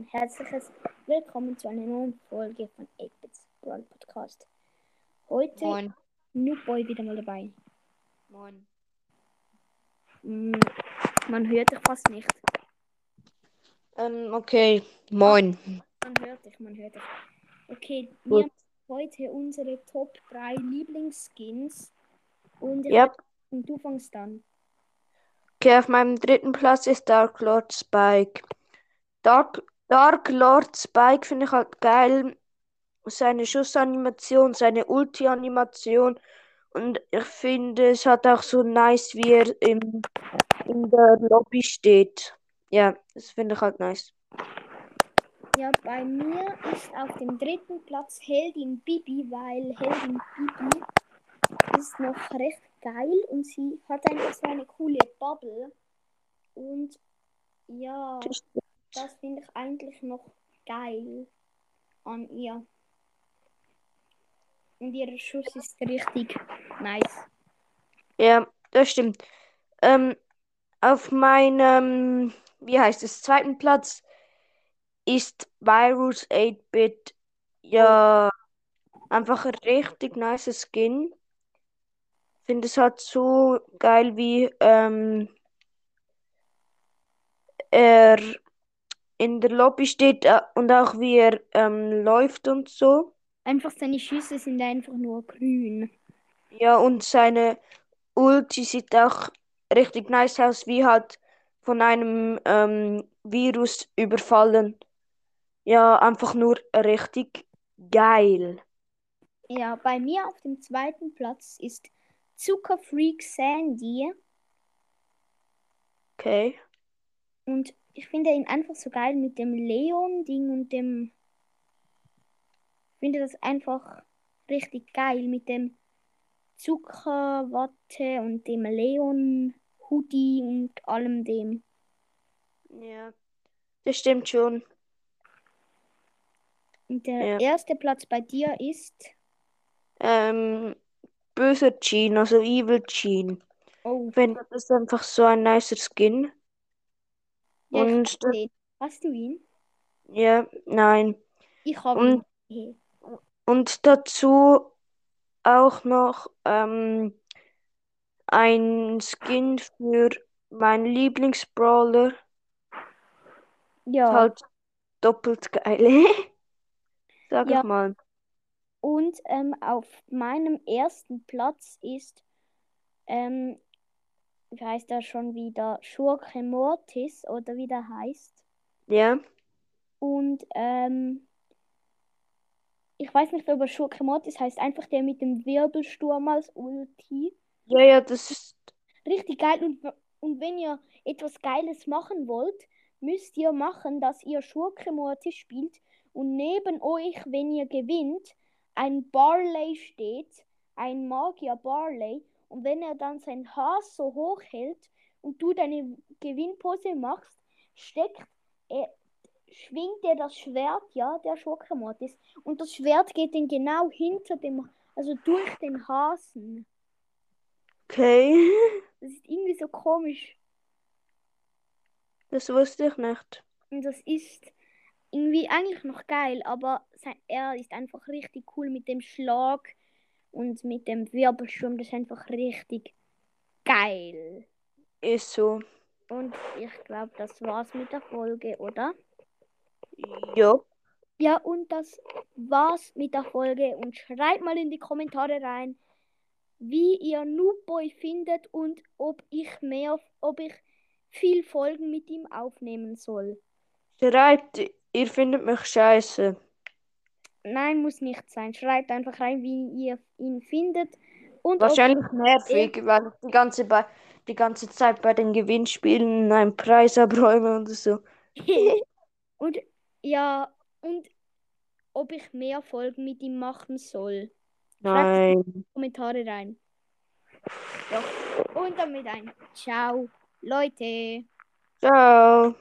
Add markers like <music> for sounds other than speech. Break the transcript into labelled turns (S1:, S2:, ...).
S1: ein herzliches Willkommen zu einer neuen Folge von 8-Bits Brawl Podcast. Heute
S2: Moin.
S1: Noobboy wieder mal dabei.
S2: Moin.
S1: Man hört dich fast nicht.
S2: Ähm, okay. Moin.
S1: Man hört dich, man hört dich. Okay, wir
S2: Gut.
S1: haben heute unsere Top 3 Lieblingsskins. Und
S2: Yep.
S1: und du fängst an.
S2: Okay, auf meinem dritten Platz ist Dark Lord Spike. Dark, Dark Lord Spike finde ich halt geil. Seine Schussanimation, seine Ulti-Animation. Und ich finde, es hat auch so nice, wie er im, in der Lobby steht. Ja, das finde ich halt nice.
S1: Ja, bei mir ist auf dem dritten Platz Heldin Bibi, weil Heldin Bibi ist noch recht geil und sie hat einfach so eine coole Bubble. Und ja,
S2: Das-
S1: finde ich eigentlich noch geil an ihr. Und ihr Schuss ist richtig nice.
S2: Ja, das stimmt. Ähm, auf meinem, wie heißt es, zweiten Platz ist Virus 8-Bit. Ja, einfach ein richtig nice Skin. Finde es halt so geil, wie ähm, er in der Lobby steht äh, und auch wie er ähm, läuft und so.
S1: Einfach seine Schüsse sind einfach nur grün.
S2: Ja, und seine Ulti sieht auch richtig nice aus, wie halt von einem ähm, Virus überfallen. Ja, einfach nur richtig geil.
S1: Ja, bei mir auf dem zweiten Platz ist Zuckerfreak Sandy.
S2: Okay.
S1: Und ich finde ihn einfach so geil mit dem Leon-Ding und dem. Ich finde das einfach richtig geil mit dem Zuckerwatte und dem Leon-Hoodie und allem dem.
S2: Ja, das stimmt schon.
S1: Und der
S2: Ja.
S1: erste Platz bei dir ist.
S2: Ähm, böser Jean, also Evil Jean.
S1: Oh,
S2: Ich finde, das ist einfach so ein nicer Skin.
S1: Ja, ich
S2: Und
S1: den. Hast du ihn?
S2: ja, nein.
S1: Ich habe
S2: Und-
S1: ihn.
S2: Und dazu auch noch ähm, ein Skin für meinen Lieblingsbrawler.
S1: Ja.
S2: Halt doppelt geil. <laughs> Sag
S1: Ja.
S2: ich mal.
S1: Und ähm, auf meinem ersten Platz ist, ähm, wie heißt er schon wieder? Schurke Mortis oder wie der heißt.
S2: Ja.
S1: Und ähm, ich weiß nicht, ob er Schurke Mortis heißt, einfach der mit dem Wirbelsturm als Ulti.
S2: Ja, ja, das ist.
S1: Richtig geil. Und, und wenn ihr etwas Geiles machen wollt, müsst ihr machen, dass ihr Schurke Mortis spielt und neben euch, wenn ihr gewinnt, ein Barley steht, ein Magier Barley. Und wenn er dann sein Haar so hoch hält und du deine Gewinnpose machst, steckt er, schwingt er das Schwert, ja, der Schurke Mortis. Und das Schwert geht dann genau hinter dem, also durch den Hasen.
S2: Okay.
S1: Das ist irgendwie so komisch.
S2: Das wusste ich nicht.
S1: Und das ist irgendwie eigentlich noch geil, aber er ist einfach richtig cool mit dem Schlag und mit dem Wirbelsturm. Das ist einfach richtig geil.
S2: Ist so.
S1: Und ich glaube, das war's mit der Folge, oder?
S2: Ja.
S1: Ja, und das war's mit der Folge. Und schreibt mal in die Kommentare rein, wie ihr Noobboy findet und ob ich mehr, ob ich viel Folgen mit ihm aufnehmen soll.
S2: Schreibt, ihr findet mich scheiße.
S1: Nein, muss nicht sein. Schreibt einfach rein, wie ihr ihn findet. Und
S2: Wahrscheinlich nervig, weil ich die ganze, bei, die ganze Zeit bei den Gewinnspielen einen Preis abräume und so. <laughs>
S1: und ja, und ob ich mehr Folgen mit ihm machen soll. Schreibt in
S2: Nein.
S1: die Kommentare rein. Ja. Und damit ein Ciao, Leute.
S2: Ciao.